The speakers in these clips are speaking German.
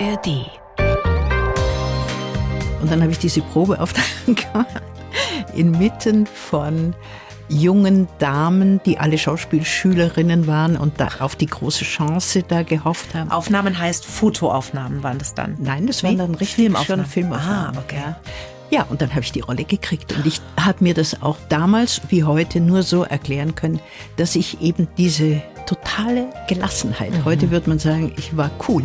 ARD. Und dann habe ich diese Probeaufnahme gemacht, inmitten von jungen Damen, die alle Schauspielschülerinnen waren und da auf die große Chance da gehofft haben. Aufnahmen heißt Fotoaufnahmen waren das dann? Nein, das waren dann richtig Filmaufnahmen. schon Filmaufnahmen. Ah, okay. Ja. Ja, und dann habe ich die Rolle gekriegt. Und ich habe mir das auch damals wie heute nur so erklären können, dass ich eben diese totale Gelassenheit, heute würde man sagen, ich war cool.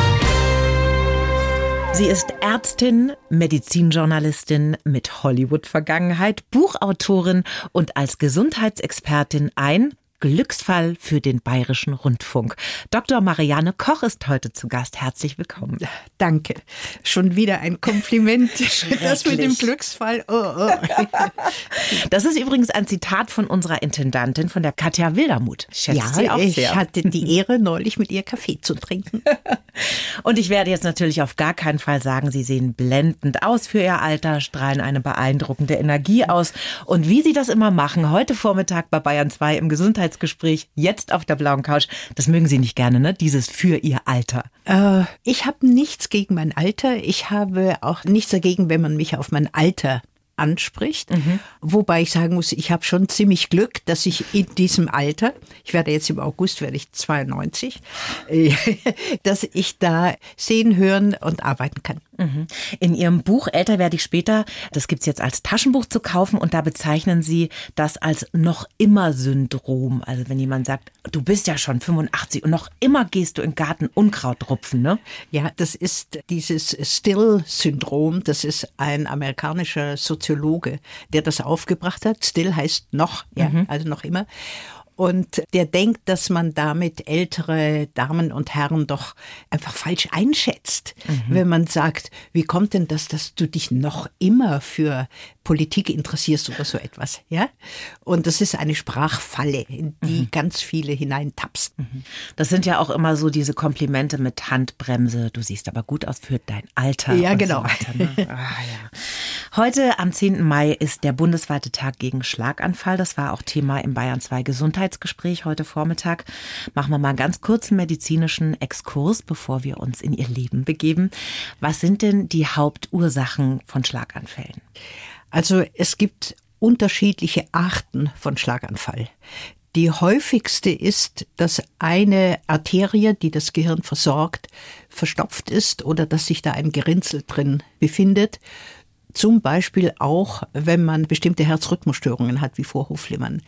Sie ist Ärztin, Medizinjournalistin mit Hollywood-Vergangenheit, Buchautorin und als Gesundheitsexpertin ein Glücksfall für den Bayerischen Rundfunk. Dr. Marianne Koch ist heute zu Gast. Herzlich willkommen. Danke. Schon wieder ein Kompliment. Das mit dem. Glücksfall. Oh, oh. Das ist übrigens ein Zitat von unserer Intendantin, von der Katja Wildermuth. Ich schätze sie Ja, auch ich sehr. hatte die Ehre, neulich mit ihr Kaffee zu trinken. Und ich werde jetzt natürlich auf gar keinen Fall sagen, Sie sehen blendend aus für Ihr Alter, strahlen eine beeindruckende Energie aus. Und wie Sie das immer machen, heute Vormittag bei Bayern 2 im Gesundheitsgespräch, jetzt auf der blauen Couch, das mögen Sie nicht gerne, ne? Dieses für Ihr Alter. Äh, ich habe nichts gegen mein Alter. Ich habe auch nichts dagegen, wenn man mich auf mein Alter anspricht. Wobei ich sagen muss, ich habe schon ziemlich Glück, dass ich in diesem Alter, ich werde jetzt im August, werde ich 92, äh, dass ich da sehen, hören und arbeiten kann. In Ihrem Buch Älter werde ich später, das gibt's jetzt als Taschenbuch zu kaufen und da bezeichnen Sie das als noch immer Syndrom. Also wenn jemand sagt, du bist ja schon 85 und noch immer gehst du im Garten Unkraut rupfen, ne? Ja, das ist dieses Still-Syndrom. Das ist ein amerikanischer Soziologe, der das aufgebracht hat. Still heißt noch, ja, also noch immer. Und der denkt, dass man damit ältere Damen und Herren doch einfach falsch einschätzt, wenn man sagt, wie kommt denn das, dass du dich noch immer für Politik interessierst oder so etwas, ja? Und das ist eine Sprachfalle, in die ganz viele hineintapsen. Das sind ja auch immer so diese Komplimente mit Handbremse. Du siehst aber gut aus für dein Alter. Ja, genau. So weiter, ne? ah, ja. Heute am 10. Mai ist der bundesweite Tag gegen Schlaganfall. Das war auch Thema im Bayern 2 Gesundheitsgespräch heute Vormittag. Machen wir mal einen ganz kurzen medizinischen Exkurs, bevor wir uns in ihr Leben begeben. Was sind denn die Hauptursachen von Schlaganfällen? Also es gibt unterschiedliche Arten von Schlaganfall. Die häufigste ist, dass eine Arterie, die das Gehirn versorgt, verstopft ist oder dass sich da ein Gerinnsel drin befindet. Zum Beispiel auch, wenn man bestimmte Herzrhythmusstörungen hat, wie Vorhofflimmern.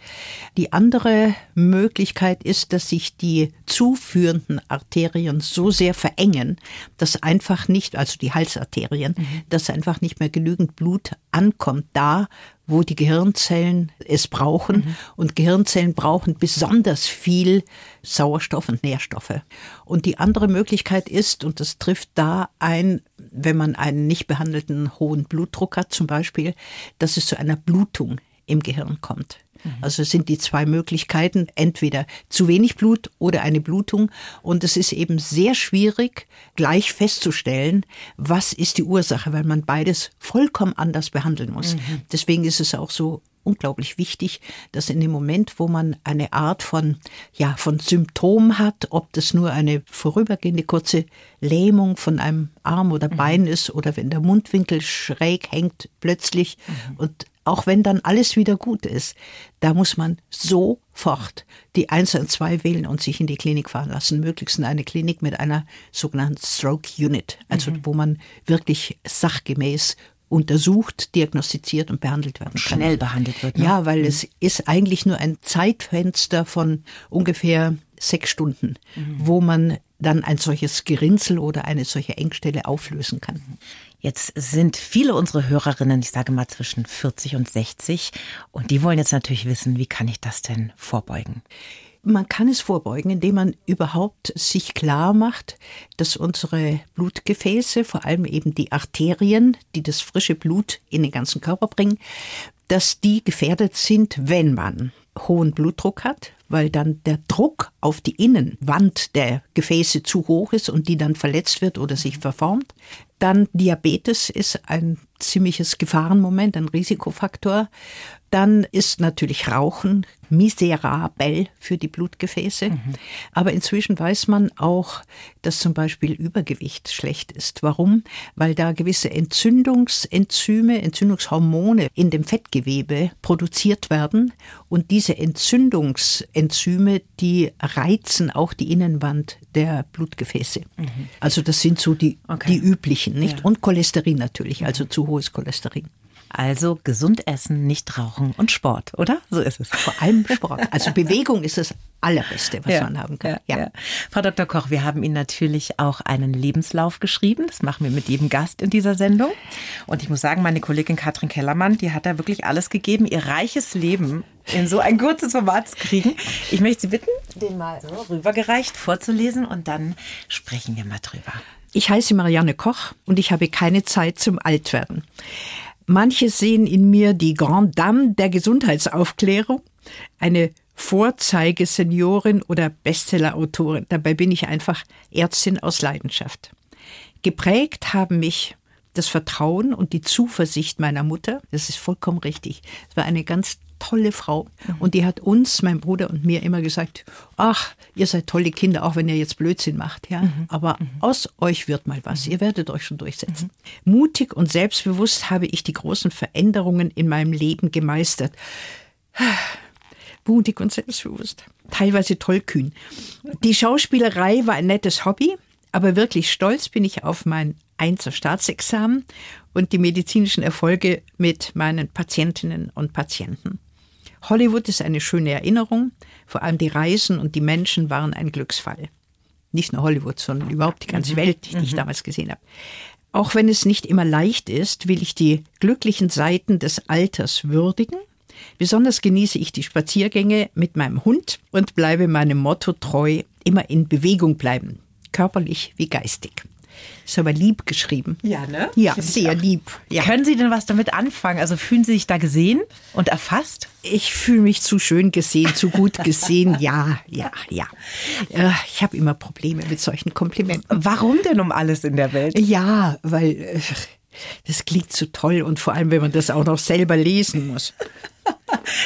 Die andere Möglichkeit ist, dass sich die zuführenden Arterien so sehr verengen, dass einfach nicht, also die Halsarterien, dass einfach nicht mehr genügend Blut ankommt da, wo die Gehirnzellen es brauchen. Und Gehirnzellen brauchen besonders viel Sauerstoff und Nährstoffe. Und die andere Möglichkeit ist, und das trifft da ein, wenn man einen nicht behandelten hohen Blutdruck hat zum Beispiel, dass es zu einer Blutung im Gehirn kommt. Also es sind die zwei Möglichkeiten, entweder zu wenig Blut oder eine Blutung. Und es ist eben sehr schwierig, gleich festzustellen, was ist die Ursache, weil man beides vollkommen anders behandeln muss. Deswegen ist es auch so unglaublich wichtig, dass in dem Moment, wo man eine Art von, ja, von Symptom hat, ob das nur eine vorübergehende kurze Lähmung von einem Arm oder Bein ist oder wenn der Mundwinkel schräg hängt plötzlich und auch wenn dann alles wieder gut ist, da muss man sofort die 112 wählen und sich in die Klinik fahren lassen. Möglichst in eine Klinik mit einer sogenannten Stroke Unit, also wo man wirklich sachgemäß untersucht, diagnostiziert und behandelt werden kann. Schnell behandelt wird. Ne? Ja, weil es ist eigentlich nur ein Zeitfenster von ungefähr sechs Stunden, wo man dann ein solches Gerinnsel oder eine solche Engstelle auflösen kann. Jetzt sind viele unsere Hörerinnen, ich sage mal zwischen 40 und 60, und die wollen jetzt natürlich wissen, wie kann ich das denn vorbeugen? Man kann es vorbeugen, indem man überhaupt sich klar macht, dass unsere Blutgefäße, vor allem eben die Arterien, die das frische Blut in den ganzen Körper bringen, dass die gefährdet sind, wenn man hohen Blutdruck hat, weil dann der Druck auf die Innenwand der Gefäße zu hoch ist und die dann verletzt wird oder sich verformt. Dann Diabetes ist ein ziemliches Gefahrenmoment, ein Risikofaktor. Dann ist natürlich Rauchen miserabel für die Blutgefäße. Mhm. Aber inzwischen weiß man auch, dass zum Beispiel Übergewicht schlecht ist. Warum? Weil da gewisse Entzündungsenzyme, Entzündungshormone in dem Fettgewebe produziert werden. Und diese Entzündungsenzyme, die reizen auch die Innenwand der Blutgefäße. Mhm. Also das sind so die, okay. die üblichen, nicht? Ja. Und Cholesterin natürlich, also zu hohes Cholesterin. Also gesund essen, nicht rauchen und Sport, oder? So ist es. Vor allem Sport. Also Bewegung ist das Allerbeste, was ja, man haben kann. Ja, ja. Frau Dr. Koch, wir haben Ihnen natürlich auch einen Lebenslauf geschrieben. Das machen wir mit jedem Gast in dieser Sendung. Und ich muss sagen, meine Kollegin Katrin Kellermann, die hat da wirklich alles gegeben, ihr reiches Leben in so ein kurzes Format zu kriegen. Ich möchte Sie bitten, den mal so rübergereicht vorzulesen und dann sprechen wir mal drüber. Ich heiße Marianne Koch und ich habe keine Zeit zum Altwerden. Manche sehen in mir die Grande Dame der Gesundheitsaufklärung, eine Vorzeigeseniorin oder Bestsellerautorin. Dabei bin ich einfach Ärztin aus Leidenschaft. Geprägt haben mich das Vertrauen und die Zuversicht meiner Mutter. Das ist vollkommen richtig. Es war eine ganz tolle Frau. Und die hat uns, mein Bruder und mir, immer gesagt, ach, ihr seid tolle Kinder, auch wenn ihr jetzt Blödsinn macht. Ja? Mhm. Aber mhm. aus euch wird mal was. Ihr werdet euch schon durchsetzen. Mhm. Mutig und selbstbewusst habe ich die großen Veränderungen in meinem Leben gemeistert. Mutig und selbstbewusst. Teilweise tollkühn. Die Schauspielerei war ein nettes Hobby, aber wirklich stolz bin ich auf mein Einser Staatsexamen und die medizinischen Erfolge mit meinen Patientinnen und Patienten. Hollywood ist eine schöne Erinnerung, vor allem die Reisen und die Menschen waren ein Glücksfall. Nicht nur Hollywood, sondern überhaupt die ganze mhm. Welt, die ich mhm. damals gesehen habe. Auch wenn es nicht immer leicht ist, will ich die glücklichen Seiten des Alters würdigen. Besonders genieße ich die Spaziergänge mit meinem Hund und bleibe meinem Motto treu, immer in Bewegung bleiben, körperlich wie geistig. Ist aber lieb geschrieben. Ja, ne? Ja, Find sehr lieb. Ja. Können Sie denn was damit anfangen? Also fühlen Sie sich da gesehen und erfasst? Ich fühle mich zu schön gesehen, zu gut gesehen. Ja, ja, ja. Äh, ich habe immer Probleme mit solchen Komplimenten. Warum denn um alles in der Welt? Ja, weil äh, das klingt zu toll und vor allem, wenn man das auch noch selber lesen muss.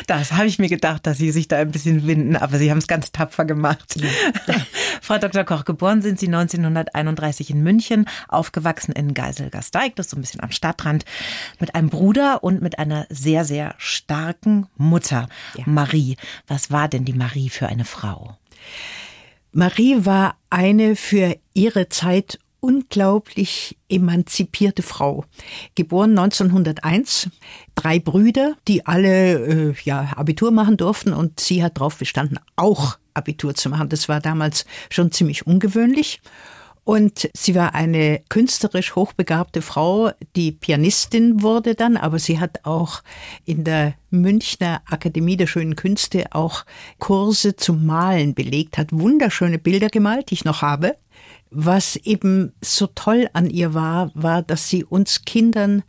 Das habe ich mir gedacht, dass Sie sich da ein bisschen winden, aber Sie haben es ganz tapfer gemacht. Ja. Frau Dr. Koch, geboren sind Sie 1931 in München, aufgewachsen in Geiselgasteig, das ist so ein bisschen am Stadtrand, mit einem Bruder und mit einer sehr, sehr starken Mutter, ja. Marie. Was war denn die Marie für eine Frau? Marie war eine für ihre Zeit unglaublich emanzipierte Frau. Geboren 1901, drei Brüder, die alle äh, ja Abitur machen durften und sie hat darauf bestanden, auch Abitur zu machen. Das war damals schon ziemlich ungewöhnlich. Und sie war eine künstlerisch hochbegabte Frau, die Pianistin wurde dann, aber sie hat auch in der Münchner Akademie der Schönen Künste auch Kurse zum Malen belegt, hat wunderschöne Bilder gemalt, die ich noch habe. Was eben so toll an ihr war, war, dass sie uns Kindern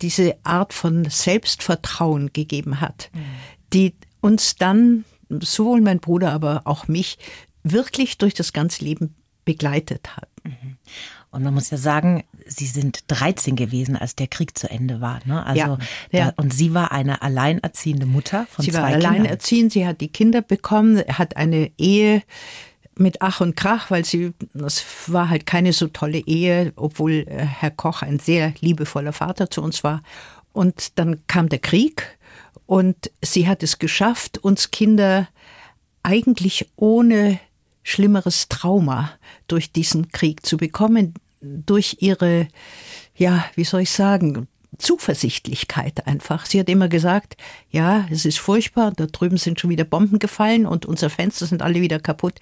diese Art von Selbstvertrauen gegeben hat, mhm. die uns dann, sowohl mein Bruder, aber auch mich, wirklich durch das ganze Leben begleitet hat. Mhm. Und man muss ja sagen, Sie sind 13 gewesen, als der Krieg zu Ende war. Ne? Also ja, ja. Da, und sie war eine alleinerziehende Mutter von sie zwei Kindern. Sie war alleinerziehend, sie hat die Kinder bekommen, hat eine Ehe mit Ach und Krach, weil sie, das war halt keine so tolle Ehe, obwohl äh, Herr Koch ein sehr liebevoller Vater zu uns war. Und dann kam der Krieg und sie hat es geschafft, uns Kinder eigentlich ohne schlimmeres Trauma durch diesen Krieg zu bekommen, durch ihre, ja, wie soll ich sagen, Zuversichtlichkeit einfach. Sie hat immer gesagt, ja, es ist furchtbar, da drüben sind schon wieder Bomben gefallen und unsere Fenster sind alle wieder kaputt.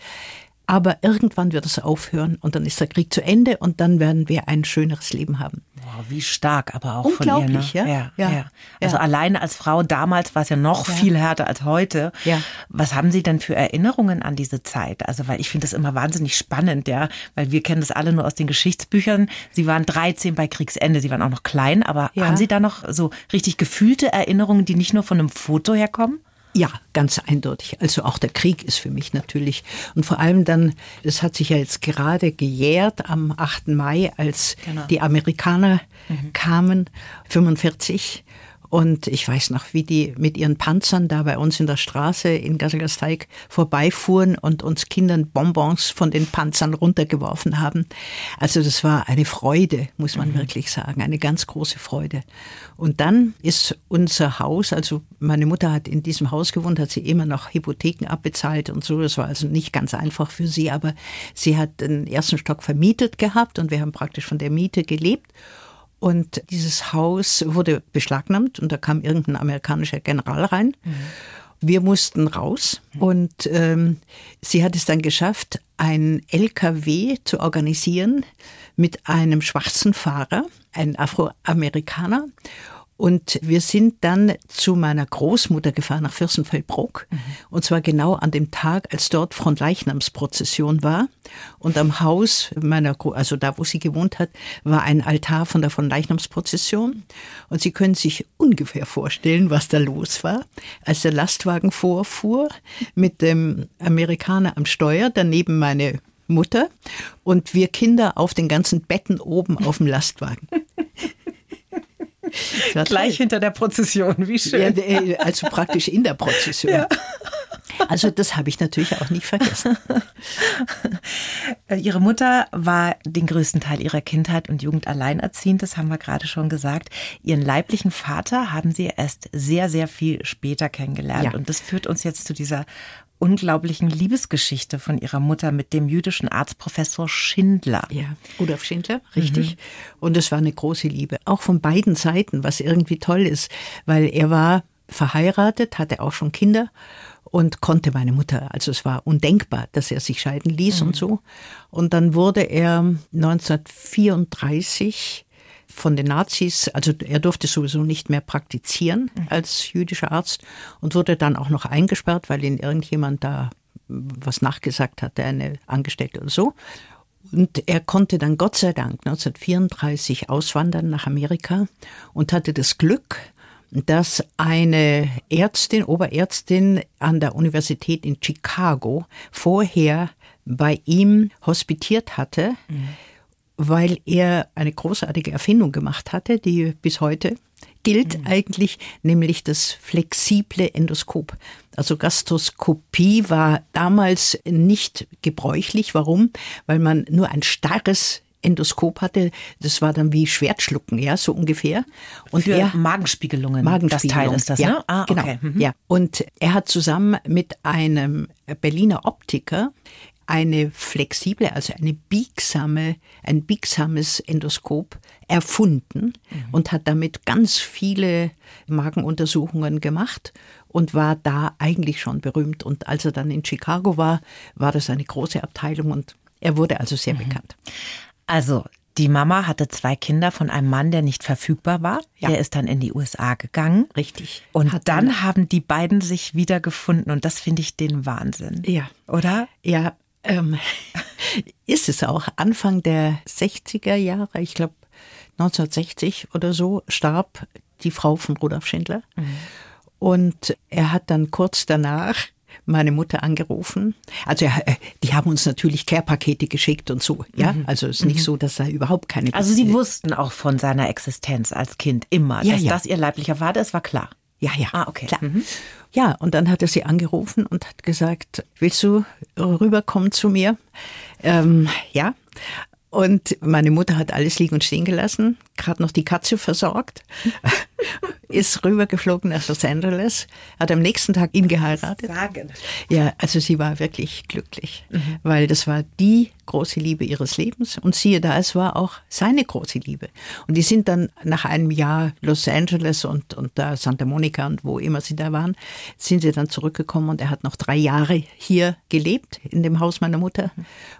Aber irgendwann wird es aufhören und dann ist der Krieg zu Ende und dann werden wir ein schöneres Leben haben. Wow, wie stark aber auch von ihr. Ne? Unglaublich, ja? Ja, Ja. ja. Also alleine als Frau damals war es ja noch viel härter als heute. Ja. Was haben Sie denn für Erinnerungen an diese Zeit? Also, weil ich finde das immer wahnsinnig spannend, ja, weil wir kennen das alle nur aus den Geschichtsbüchern. Sie waren 13 bei Kriegsende, Sie waren auch noch klein, aber haben Sie da noch so richtig gefühlte Erinnerungen, die nicht nur von einem Foto herkommen? Ja, ganz eindeutig. Also auch der Krieg ist für mich natürlich. Und vor allem dann, es hat sich ja jetzt gerade gejährt am 8. Mai, als Genau. die Amerikaner kamen, 45. Und ich weiß noch, wie die mit ihren Panzern da bei uns in der Straße in Gasselgasteig vorbeifuhren und uns Kindern Bonbons von den Panzern runtergeworfen haben. Also das war eine Freude, muss man wirklich sagen, eine ganz große Freude. Und dann ist unser Haus, also meine Mutter hat in diesem Haus gewohnt, hat sie immer noch Hypotheken abbezahlt und so. Das war also nicht ganz einfach für sie, aber sie hat den ersten Stock vermietet gehabt und wir haben praktisch von der Miete gelebt. Und dieses Haus wurde beschlagnahmt und da kam irgendein amerikanischer General rein. Wir mussten raus und ähm, sie hat es dann geschafft, ein LKW zu organisieren mit einem schwarzen Fahrer, ein Afroamerikaner. Und wir sind dann zu meiner Großmutter gefahren nach Fürstenfeldbruck. Und zwar genau an dem Tag, als dort Frontleichnamsprozession war. Und am Haus meiner, Gro also da, wo sie gewohnt hat, war ein Altar von der Frontleichnamsprozession. Und Sie können sich ungefähr vorstellen, was da los war. Als der Lastwagen vorfuhr mit dem Amerikaner am Steuer, daneben meine Mutter und wir Kinder auf den ganzen Betten oben auf dem Lastwagen. Gleich hinter der Prozession, wie schön. Ja, äh, also praktisch in der Prozession. Also das habe ich natürlich auch nicht vergessen. Äh, Ihre Mutter war den größten Teil ihrer Kindheit und Jugend alleinerziehend, das haben wir gerade schon gesagt. Ihren leiblichen Vater haben Sie erst sehr, sehr viel später kennengelernt. Ja. Und das führt uns jetzt zu dieser unglaublichen Liebesgeschichte von ihrer Mutter mit dem jüdischen Arztprofessor Schindler. Ja, Rudolf Schindler, richtig. Und es war eine große Liebe, auch von beiden Seiten, was irgendwie toll ist, weil er war verheiratet, hatte auch schon Kinder und konnte meine Mutter, also es war undenkbar, dass er sich scheiden ließ und so. Und dann wurde er 1934 von den Nazis, also er durfte sowieso nicht mehr praktizieren als jüdischer Arzt und wurde dann auch noch eingesperrt, weil ihn irgendjemand da was nachgesagt hatte, eine Angestellte oder so. Und er konnte dann Gott sei Dank 1934 auswandern nach Amerika und hatte das Glück, dass eine Ärztin, Oberärztin an der Universität in Chicago vorher bei ihm hospitiert hatte, weil er eine großartige Erfindung gemacht hatte, die bis heute gilt eigentlich, nämlich das flexible Endoskop. Also Gastroskopie war damals nicht gebräuchlich. Warum? Weil man nur ein starres Endoskop hatte. Das war dann wie Schwertschlucken, ja, so ungefähr. Und Für er, Magenspiegelungen. Magenspiegelung. Das Teil ist das, ja, ne? Ah, genau. okay. Mhm. Ja. Und er hat zusammen mit einem Berliner Optiker eine flexible, also eine biegsame, ein biegsames Endoskop erfunden und hat damit ganz viele Magenuntersuchungen gemacht und war da eigentlich schon berühmt. Und als er dann in Chicago war, war das eine große Abteilung und er wurde also sehr bekannt. Also, die Mama hatte zwei Kinder von einem Mann, der nicht verfügbar war. Ja. Der ist dann in die USA gegangen. Richtig. Und Hat dann haben die beiden sich wiedergefunden und das finde ich den Wahnsinn. Ja. Oder? Ja, ähm, ist es auch. Anfang der 60er Jahre, ich glaube 1960 oder so, starb die Frau von Rudolf Schindler. Und er hat dann kurz danach meine Mutter angerufen. Also äh, die haben uns natürlich Care-Pakete geschickt und so. Ja, also es ist nicht so, dass da überhaupt keine. Also Sie wussten auch von seiner Existenz als Kind immer, Ja, dass ja. das ihr leiblicher Vater ist, war klar. Ja, ja. Ah, okay. Klar. Ja, und dann hat er sie angerufen und hat gesagt, willst du rüberkommen zu mir? Ähm, ja. Und meine Mutter hat alles liegen und stehen gelassen, gerade noch die Katze versorgt. ist rübergeflogen nach Los Angeles, hat am nächsten Tag ihn geheiratet. Sagen. Ja, also sie war wirklich glücklich, mhm. weil das war die große Liebe ihres Lebens und siehe da, es war auch seine große Liebe. Und die sind dann nach einem Jahr Los Angeles und, und da Santa Monica und wo immer sie da waren, sind sie dann zurückgekommen und er hat noch drei Jahre hier gelebt in dem Haus meiner Mutter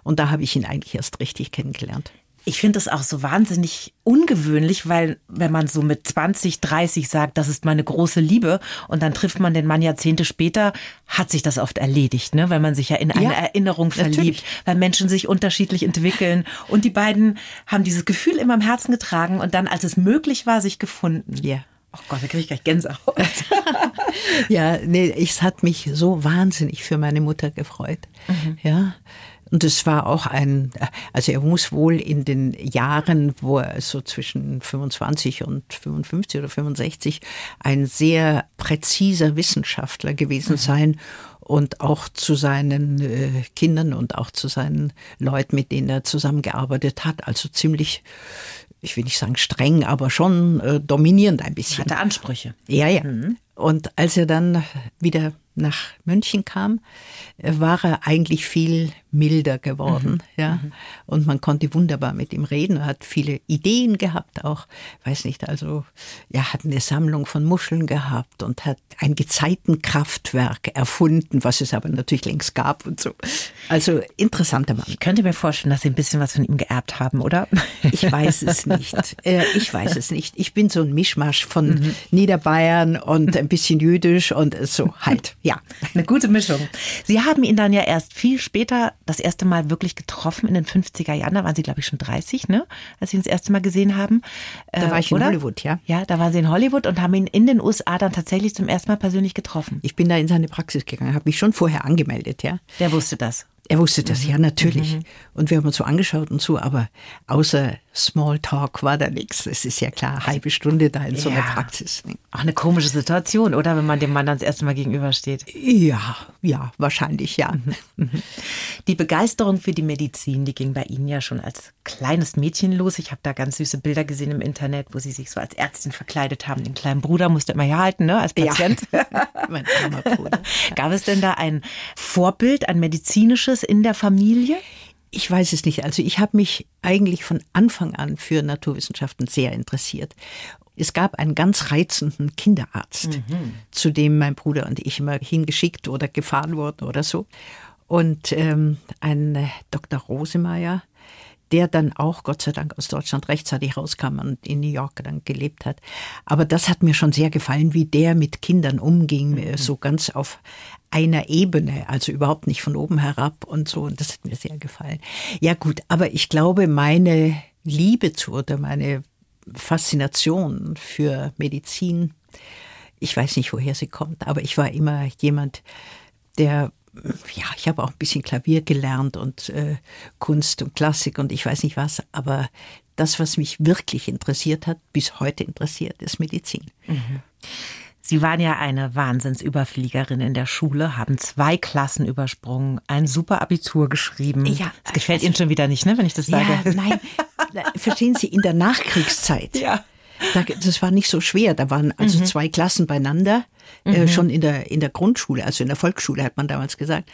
und da habe ich ihn eigentlich erst richtig kennengelernt. Ich finde das auch so wahnsinnig ungewöhnlich, weil wenn man so mit 20, 30 sagt, das ist meine große Liebe und dann trifft man den Mann Jahrzehnte später, hat sich das oft erledigt, ne? weil man sich ja in eine ja, Erinnerung verliebt, natürlich. weil Menschen sich unterschiedlich entwickeln und die beiden haben dieses Gefühl immer im Herzen getragen und dann, als es möglich war, sich gefunden. Ja. Oh Gott, da kriege ich gleich Gänsehaut. ja, nee, es hat mich so wahnsinnig für meine Mutter gefreut. Mhm. Ja, und es war auch ein, also er muss wohl in den Jahren, wo er so zwischen 25 und 55 oder 65 ein sehr präziser Wissenschaftler gewesen mhm. sein und auch zu seinen äh, Kindern und auch zu seinen Leuten, mit denen er zusammengearbeitet hat, also ziemlich ich will nicht sagen streng, aber schon äh, dominierend ein bisschen. Hatte Ansprüche. Ja, ja. Mhm. Und als er dann wieder nach München kam, äh, war er eigentlich viel milder geworden, mhm. ja. Mhm. Und man konnte wunderbar mit ihm reden. Er hat viele Ideen gehabt, auch, weiß nicht, also, er hat eine Sammlung von Muscheln gehabt und hat ein Gezeitenkraftwerk erfunden, was es aber natürlich längst gab und so. Also, interessanter Mann. Ich könnte mir vorstellen, dass Sie ein bisschen was von ihm geerbt haben, oder? Ich weiß es nicht. Äh, ich weiß es nicht. Ich bin so ein Mischmasch von mhm. Niederbayern und ein bisschen jüdisch und so halt. Ja, eine gute Mischung. Sie haben ihn dann ja erst viel später das erste Mal wirklich getroffen in den 50er Jahren. Da waren Sie, glaube ich, schon 30, ne? Als Sie ihn das erste Mal gesehen haben. Da war ich in oder? Hollywood, ja. Ja, da waren Sie in Hollywood und haben ihn in den USA dann tatsächlich zum ersten Mal persönlich getroffen. Ich bin da in seine Praxis gegangen, habe mich schon vorher angemeldet, ja. Der wusste das. Er wusste das, mhm. ja, natürlich. Mhm. Und wir haben uns so angeschaut und so, aber außer Smalltalk war da nichts. Es ist ja klar, halbe Stunde da in so einer Praxis. Auch eine komische Situation, oder? Wenn man dem Mann dann das erste Mal gegenübersteht. Ja, ja, wahrscheinlich ja. Mhm. Die Begeisterung für die Medizin, die ging bei Ihnen ja schon als kleines Mädchen los. Ich habe da ganz süße Bilder gesehen im Internet, wo Sie sich so als Ärztin verkleidet haben. Den kleinen Bruder musste immer herhalten, ne, als Patient. Ja. mein armer Bruder. Gab es denn da ein Vorbild, ein medizinisches in der Familie? Ich weiß es nicht. Also ich habe mich eigentlich von Anfang an für Naturwissenschaften sehr interessiert. Es gab einen ganz reizenden Kinderarzt, mhm. zu dem mein Bruder und ich immer hingeschickt oder gefahren wurden oder so. Und ähm, ein äh, Dr. Rosemeyer, der dann auch Gott sei Dank aus Deutschland rechtzeitig rauskam und in New York dann gelebt hat. Aber das hat mir schon sehr gefallen, wie der mit Kindern umging, mhm. so ganz auf einer Ebene, also überhaupt nicht von oben herab und so. Und das hat mir sehr gefallen. Ja gut, aber ich glaube, meine Liebe zu oder meine Faszination für Medizin, ich weiß nicht, woher sie kommt, aber ich war immer jemand, der ja, ich habe auch ein bisschen Klavier gelernt und äh, Kunst und Klassik und ich weiß nicht was, aber das, was mich wirklich interessiert hat, bis heute interessiert, ist Medizin. Mhm. Sie waren ja eine Wahnsinnsüberfliegerin in der Schule, haben zwei Klassen übersprungen, ein super Abitur geschrieben. Ja, das gefällt also, Ihnen schon wieder nicht, ne, wenn ich das sage. Ja, nein, verstehen Sie, in der Nachkriegszeit. Ja. das war nicht so schwer. Da waren also mhm. zwei Klassen beieinander, äh, mhm. schon in der, in der Grundschule, also in der Volksschule hat man damals gesagt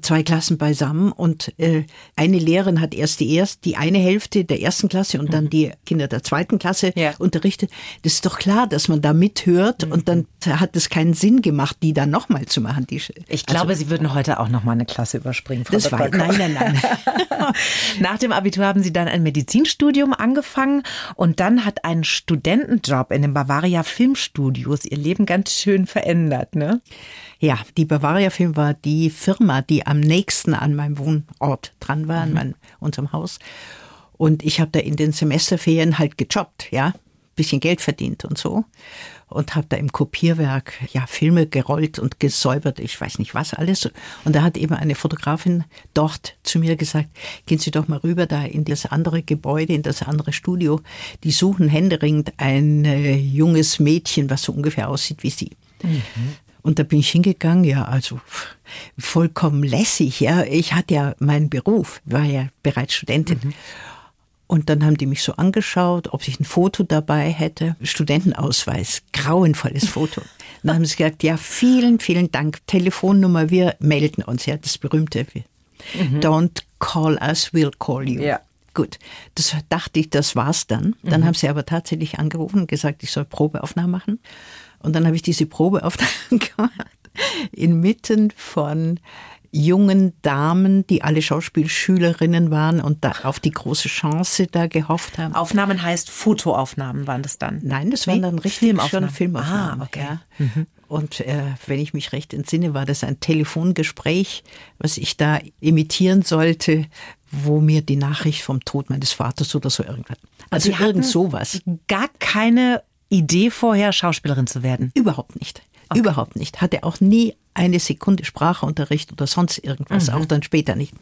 zwei Klassen beisammen und äh, eine Lehrerin hat erst die erst die eine Hälfte der ersten Klasse und dann mhm. die Kinder der zweiten Klasse ja. unterrichtet. Das ist doch klar, dass man da mithört mhm. und dann hat es keinen Sinn gemacht, die dann nochmal zu machen. Die, ich glaube, also, Sie würden heute auch nochmal eine Klasse überspringen. Frau das war nein, nein, nein. Nach dem Abitur haben Sie dann ein Medizinstudium angefangen und dann hat ein Studentenjob in den Bavaria Filmstudios Ihr Leben ganz schön verändert, ne? Ja, die Bavaria Film war die Firma, die am nächsten an meinem Wohnort dran war, mhm. an unserem Haus. Und ich habe da in den Semesterferien halt gejobbt, ja, bisschen Geld verdient und so. Und habe da im Kopierwerk ja Filme gerollt und gesäubert, ich weiß nicht was alles. Und da hat eben eine Fotografin dort zu mir gesagt, gehen Sie doch mal rüber da in das andere Gebäude, in das andere Studio. Die suchen händeringend ein äh, junges Mädchen, was so ungefähr aussieht wie Sie. Mhm. Und da bin ich hingegangen, ja, also vollkommen lässig, ja. Ich hatte ja meinen Beruf, war ja bereits Studentin. Mhm. Und dann haben die mich so angeschaut, ob ich ein Foto dabei hätte. Studentenausweis, grauenvolles Foto. Dann haben sie gesagt, ja, vielen, vielen Dank. Telefonnummer, wir melden uns. Ja, das berühmte. Mhm. Don't call us, we'll call you. Ja. Gut, das dachte ich, das war's dann. Dann mhm. haben sie aber tatsächlich angerufen und gesagt, ich soll Probeaufnahmen machen. Und dann habe ich diese Probeaufnahmen gemacht inmitten von jungen Damen, die alle Schauspielschülerinnen waren und da auf die große Chance da gehofft haben. Aufnahmen heißt Fotoaufnahmen waren das dann? Nein, das waren dann richtig Filmaufnahmen. schon Filmaufnahmen. Ah, okay. Ja. Mhm. Und äh, wenn ich mich recht entsinne, war das ein Telefongespräch, was ich da imitieren sollte, wo mir die Nachricht vom Tod meines Vaters oder so irgendwas. Also, also irgend sowas. Gar keine Idee vorher, Schauspielerin zu werden? Überhaupt nicht. Okay. Überhaupt nicht. Hatte auch nie eine Sekunde Sprachunterricht oder sonst irgendwas, mhm. auch dann später nicht.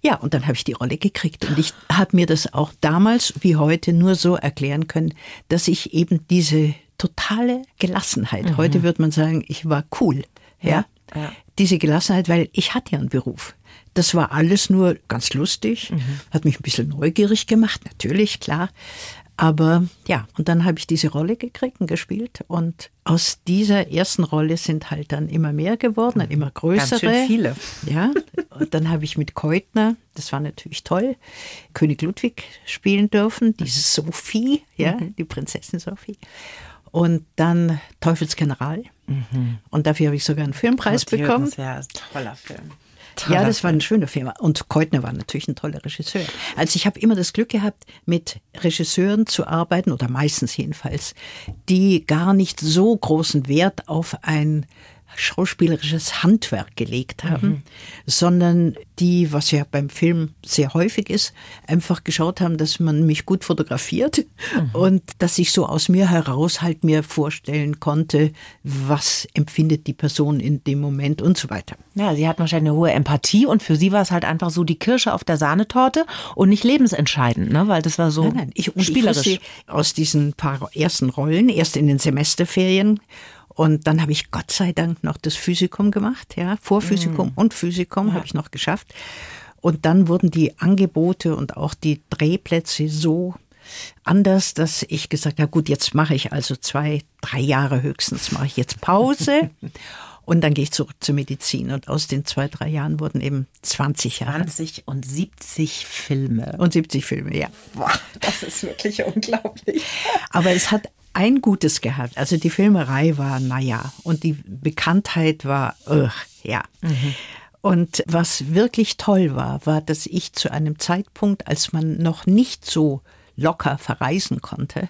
Ja, und dann habe ich die Rolle gekriegt. Und ich habe mir das auch damals wie heute nur so erklären können, dass ich eben diese totale Gelassenheit, mhm. heute würde man sagen, ich war cool, ja, ja, ja. diese Gelassenheit, weil ich hatte ja einen Beruf. Das war alles nur ganz lustig, mhm. hat mich ein bisschen neugierig gemacht, natürlich, klar. Aber ja, und dann habe ich diese Rolle gekriegt und gespielt. Und aus dieser ersten Rolle sind halt dann immer mehr geworden, dann immer größere. Ganz schön viele. Ja, und dann habe ich mit Keutner, das war natürlich toll, König Ludwig spielen dürfen, diese Sophie, ja, mhm. die Prinzessin Sophie. Und dann Teufelsgeneral. Mhm. Und dafür habe ich sogar einen Filmpreis Gott, bekommen. Ja, toller Film. Ja, das war ein schöner Film. Und Keutner war natürlich ein toller Regisseur. Also ich habe immer das Glück gehabt, mit Regisseuren zu arbeiten, oder meistens jedenfalls, die gar nicht so großen Wert auf ein schauspielerisches Handwerk gelegt haben, mhm. sondern die, was ja beim Film sehr häufig ist, einfach geschaut haben, dass man mich gut fotografiert mhm. und dass ich so aus mir heraus halt mir vorstellen konnte, was empfindet die Person in dem Moment und so weiter. Ja, sie hat wahrscheinlich eine hohe Empathie und für sie war es halt einfach so die Kirsche auf der Sahnetorte und nicht lebensentscheidend, ne? weil das war so nein, nein. Ich, spielerisch. Ich aus diesen paar ersten Rollen, erst in den Semesterferien und dann habe ich Gott sei Dank noch das Physikum gemacht, ja, Vorphysikum mm. und Physikum ja. habe ich noch geschafft. Und dann wurden die Angebote und auch die Drehplätze so anders, dass ich gesagt habe, gut, jetzt mache ich also zwei, drei Jahre höchstens, mache ich jetzt Pause. Und dann gehe ich zurück zur Medizin. Und aus den zwei, drei Jahren wurden eben 20 Jahre. 20 und 70 Filme. Und 70 Filme, ja. Boah, das ist wirklich unglaublich. Aber es hat ein Gutes gehabt. Also die Filmerei war, naja, und die Bekanntheit war, ugh, ja. Mhm. Und was wirklich toll war, war, dass ich zu einem Zeitpunkt, als man noch nicht so locker verreisen konnte,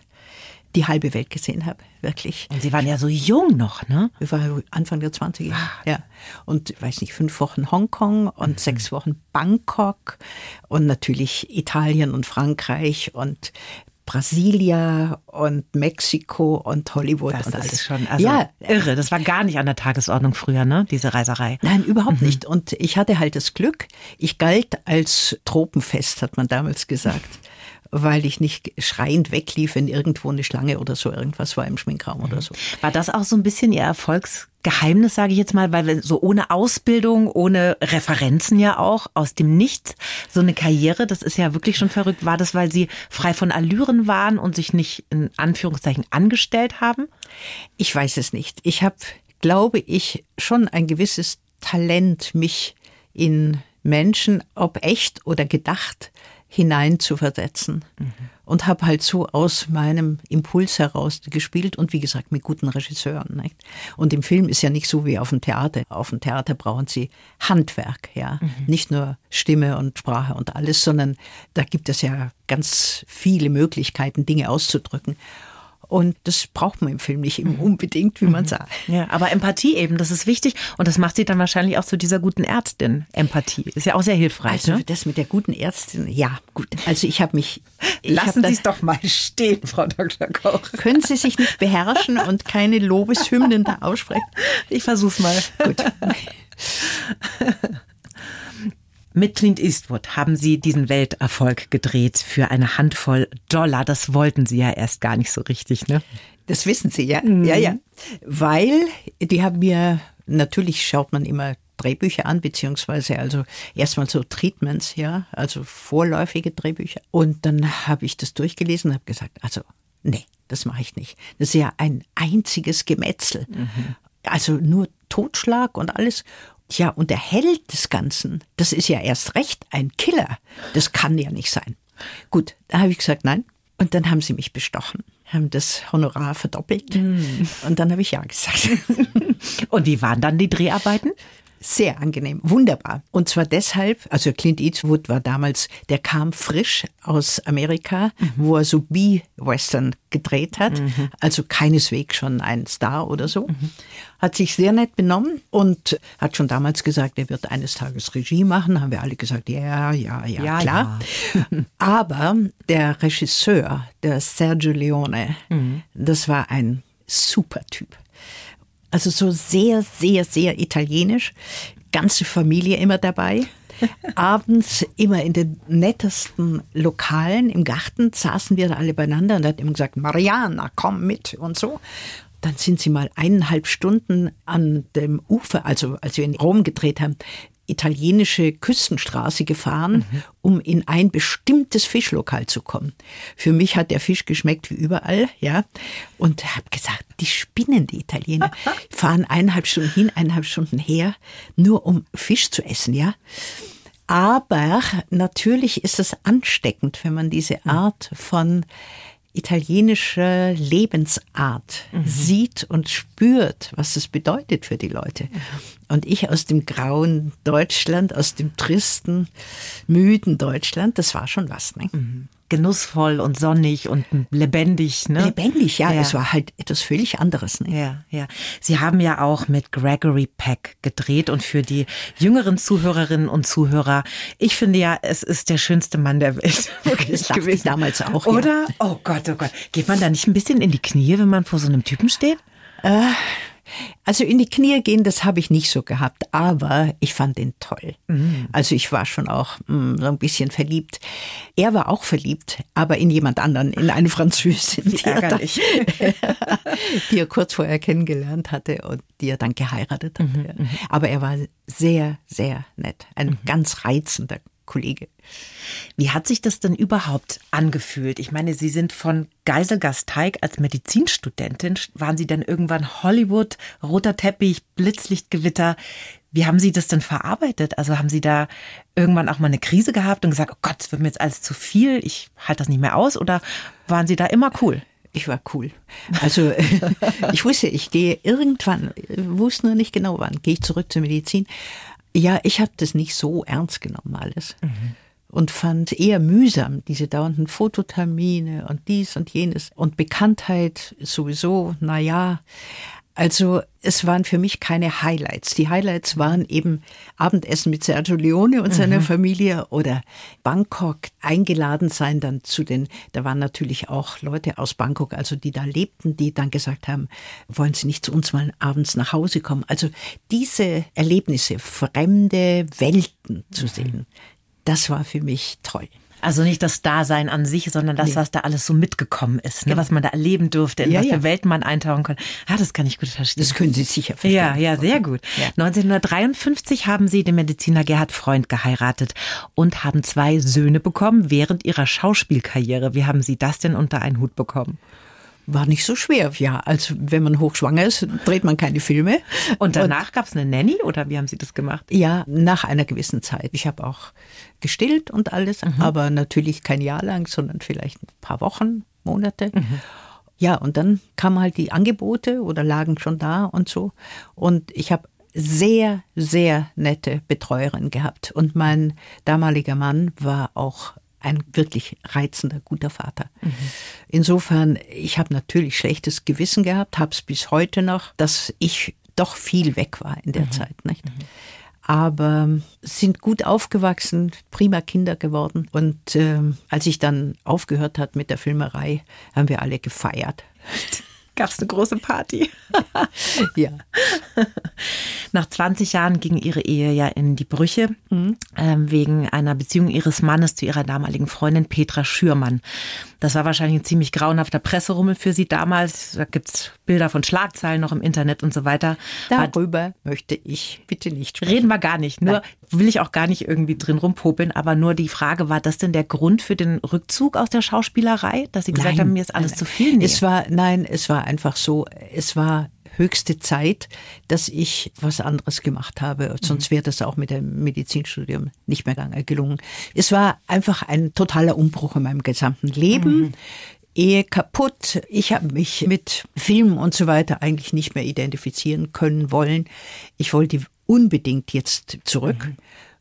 die halbe Welt gesehen habe, wirklich. Und Sie waren ja so jung noch, ne? Ich war Anfang der 20er, ah. ja. Und, weiß nicht, fünf Wochen Hongkong und mhm. sechs Wochen Bangkok und natürlich Italien und Frankreich und Brasilia und Mexiko und Hollywood das und alles. Ist schon also ja, irre. Das war gar nicht an der Tagesordnung früher, ne? Diese Reiserei. Nein, überhaupt mhm. nicht. Und ich hatte halt das Glück. Ich galt als Tropenfest, hat man damals gesagt. Weil ich nicht schreiend weglief, wenn irgendwo eine Schlange oder so irgendwas war im Schminkraum oder so. War das auch so ein bisschen Ihr Erfolgsgeheimnis, sage ich jetzt mal, weil so ohne Ausbildung, ohne Referenzen ja auch, aus dem Nichts, so eine Karriere, das ist ja wirklich schon verrückt. War das, weil Sie frei von Allüren waren und sich nicht in Anführungszeichen angestellt haben? Ich weiß es nicht. Ich habe, glaube ich, schon ein gewisses Talent, mich in Menschen, ob echt oder gedacht, hinein zu versetzen. Mhm. Und habe halt so aus meinem Impuls heraus gespielt und wie gesagt mit guten Regisseuren. Nicht? Und im Film ist ja nicht so wie auf dem Theater. Auf dem Theater brauchen sie Handwerk, ja. Mhm. Nicht nur Stimme und Sprache und alles, sondern da gibt es ja ganz viele Möglichkeiten, Dinge auszudrücken. Und das braucht man im Film nicht mhm. unbedingt, wie man mhm. sagt. Ja, aber Empathie eben, das ist wichtig. Und das macht sie dann wahrscheinlich auch zu dieser guten Ärztin. Empathie ist ja auch sehr hilfreich. Also ne? das mit der guten Ärztin, ja, gut. Also ich habe mich. Ich Lassen hab Sie es doch mal stehen, Frau Dr. Koch. Können Sie sich nicht beherrschen und keine Lobeshymnen da aussprechen? Ich versuch's mal. Gut. Mit Clint Eastwood haben Sie diesen Welterfolg gedreht für eine Handvoll Dollar. Das wollten Sie ja erst gar nicht so richtig, ne? Das wissen Sie, ja. Mhm. Ja, ja. Weil die haben mir, natürlich schaut man immer Drehbücher an, beziehungsweise also erstmal so Treatments, ja, also vorläufige Drehbücher. Und dann habe ich das durchgelesen und habe gesagt, also nee, das mache ich nicht. Das ist ja ein einziges Gemetzel. Mhm. Also nur Totschlag und alles. Tja, und der Held des Ganzen, das ist ja erst recht ein Killer. Das kann ja nicht sein. Gut, da habe ich gesagt, nein. Und dann haben sie mich bestochen, haben das Honorar verdoppelt. Mm. Und dann habe ich ja gesagt. und wie waren dann die Dreharbeiten? Sehr angenehm, wunderbar. Und zwar deshalb, also Clint Eastwood war damals, der kam frisch aus Amerika, mhm. wo er so B-Western gedreht hat, mhm. also keineswegs schon ein Star oder so. Mhm. Hat sich sehr nett benommen und hat schon damals gesagt, er wird eines Tages Regie machen. Haben wir alle gesagt, ja, ja, ja, ja klar. Ja. Aber der Regisseur, der Sergio Leone, mhm. das war ein super Typ. Also so sehr, sehr, sehr italienisch. Ganze Familie immer dabei. Abends immer in den nettesten Lokalen im Garten saßen wir alle beieinander und hat immer gesagt, Mariana, komm mit und so. Dann sind sie mal eineinhalb Stunden an dem Ufer, also als wir in Rom gedreht haben, italienische Küstenstraße gefahren, mhm. um in ein bestimmtes Fischlokal zu kommen. Für mich hat der Fisch geschmeckt wie überall, ja. Und habe gesagt, die spinnen, die Italiener. Fahren eineinhalb Stunden hin, eineinhalb Stunden her, nur um Fisch zu essen, ja. Aber natürlich ist es ansteckend, wenn man diese mhm. Art von italienische Lebensart mhm. sieht und spürt, was es bedeutet für die Leute. Mhm. Und ich aus dem grauen Deutschland, aus dem tristen, müden Deutschland, das war schon was. Ne? Mhm genussvoll und sonnig und lebendig. Ne? Lebendig, ja. ja. Es war halt etwas völlig anderes. Ne? Ja, ja. Sie haben ja auch mit Gregory Peck gedreht und für die jüngeren Zuhörerinnen und Zuhörer, ich finde ja, es ist der schönste Mann der Welt. das gewesen. Ich damals auch. Oder? Ja. Oh Gott, oh Gott. Geht man da nicht ein bisschen in die Knie, wenn man vor so einem Typen steht? Äh, also in die Knie gehen, das habe ich nicht so gehabt, aber ich fand ihn toll. Mhm. Also ich war schon auch mh, mm, so ein bisschen verliebt. Er war auch verliebt, aber in jemand anderen, in eine Französin, die, er, die er kurz vorher kennengelernt hatte und die er dann geheiratet hat. Mhm. mhm. Aber er war sehr, sehr nett, ein mhm. ganz reizender Kollege. Wie hat sich das denn überhaupt angefühlt? Ich meine, Sie sind von Geiselgasteig als Medizinstudentin, waren Sie dann irgendwann Hollywood, roter Teppich, Blitzlichtgewitter. Wie haben Sie das denn verarbeitet? Also haben Sie da irgendwann auch mal eine Krise gehabt und gesagt, oh Gott, es wird mir jetzt alles zu viel, ich halte das nicht mehr aus? Oder waren Sie da immer cool? Ich war cool. Also ich wusste, ich gehe irgendwann, wusste nur nicht genau wann, gehe ich zurück zur Medizin. Ja, ich habe das nicht so ernst genommen alles. Mhm. Und fand eher mühsam, diese dauernden Fototermine und dies und jenes. Und Bekanntheit sowieso, na ja. Also es waren für mich keine Highlights. Die Highlights waren eben Abendessen mit Sergio Leone und seiner mhm. Familie oder Bangkok eingeladen sein dann zu den, da waren natürlich auch Leute aus Bangkok, also die da lebten, die dann gesagt haben, wollen Sie nicht zu uns mal abends nach Hause kommen? Also diese Erlebnisse, fremde Welten zu mhm. sehen, das war für mich toll. Also nicht das Dasein an sich, sondern das, nee. was da alles so mitgekommen ist, ne? Was man da erleben durfte, in ja, was für ja. Welten man eintauchen kann. Ja, das kann ich gut verstehen. Das können Sie sicher verstehen. Ja, ja, sehr gut. Ja. 1953 haben Sie den Mediziner Gerhard Freund geheiratet und haben zwei Söhne bekommen während Ihrer Schauspielkarriere. Wie haben Sie das denn unter einen Hut bekommen? War nicht so schwer. Ja, als wenn man hochschwanger ist, dreht man keine Filme. Und danach gab es eine Nanny oder wie haben Sie das gemacht? Ja, nach einer gewissen Zeit. Ich habe auch gestillt und alles, mhm. aber natürlich kein Jahr lang, sondern vielleicht ein paar Wochen, Monate. Mhm. Ja, und dann kamen halt die Angebote oder lagen schon da und so. Und ich habe sehr, sehr nette Betreuerin gehabt. Und mein damaliger Mann war auch ein wirklich reizender, guter Vater. Mhm. Insofern, ich habe natürlich schlechtes Gewissen gehabt, habe es bis heute noch, dass ich doch viel weg war in der mhm. Zeit. Nicht? Mhm. Aber sind gut aufgewachsen, prima Kinder geworden. Und äh, als ich dann aufgehört hat mit der Filmerei, haben wir alle gefeiert. Gab es eine große Party? ja. Nach 20 Jahren ging ihre Ehe ja in die Brüche mhm. äh, wegen einer Beziehung ihres Mannes zu ihrer damaligen Freundin Petra Schürmann. Das war wahrscheinlich ein ziemlich grauenhafter Presserummel für sie damals. Da gibt's Bilder von Schlagzeilen noch im Internet und so weiter. Darüber war, möchte ich bitte nicht sprechen. Reden wir gar nicht. Nur Nein. Will ich auch gar nicht irgendwie drin rumpopeln. Aber nur die Frage, war das denn der Grund für den Rückzug aus der Schauspielerei? Dass Sie gesagt nein, haben, mir ist alles nein, zu viel? Nee. Es war, nein, es war einfach so, es war höchste Zeit, dass ich was anderes gemacht habe. Sonst mhm. wäre das auch mit dem Medizinstudium nicht mehr gelungen. Es war einfach ein totaler Umbruch in meinem gesamten Leben. Mhm. Ehe kaputt. Ich habe mich mit Filmen und so weiter eigentlich nicht mehr identifizieren können wollen. Ich wollte unbedingt jetzt zurück. Mhm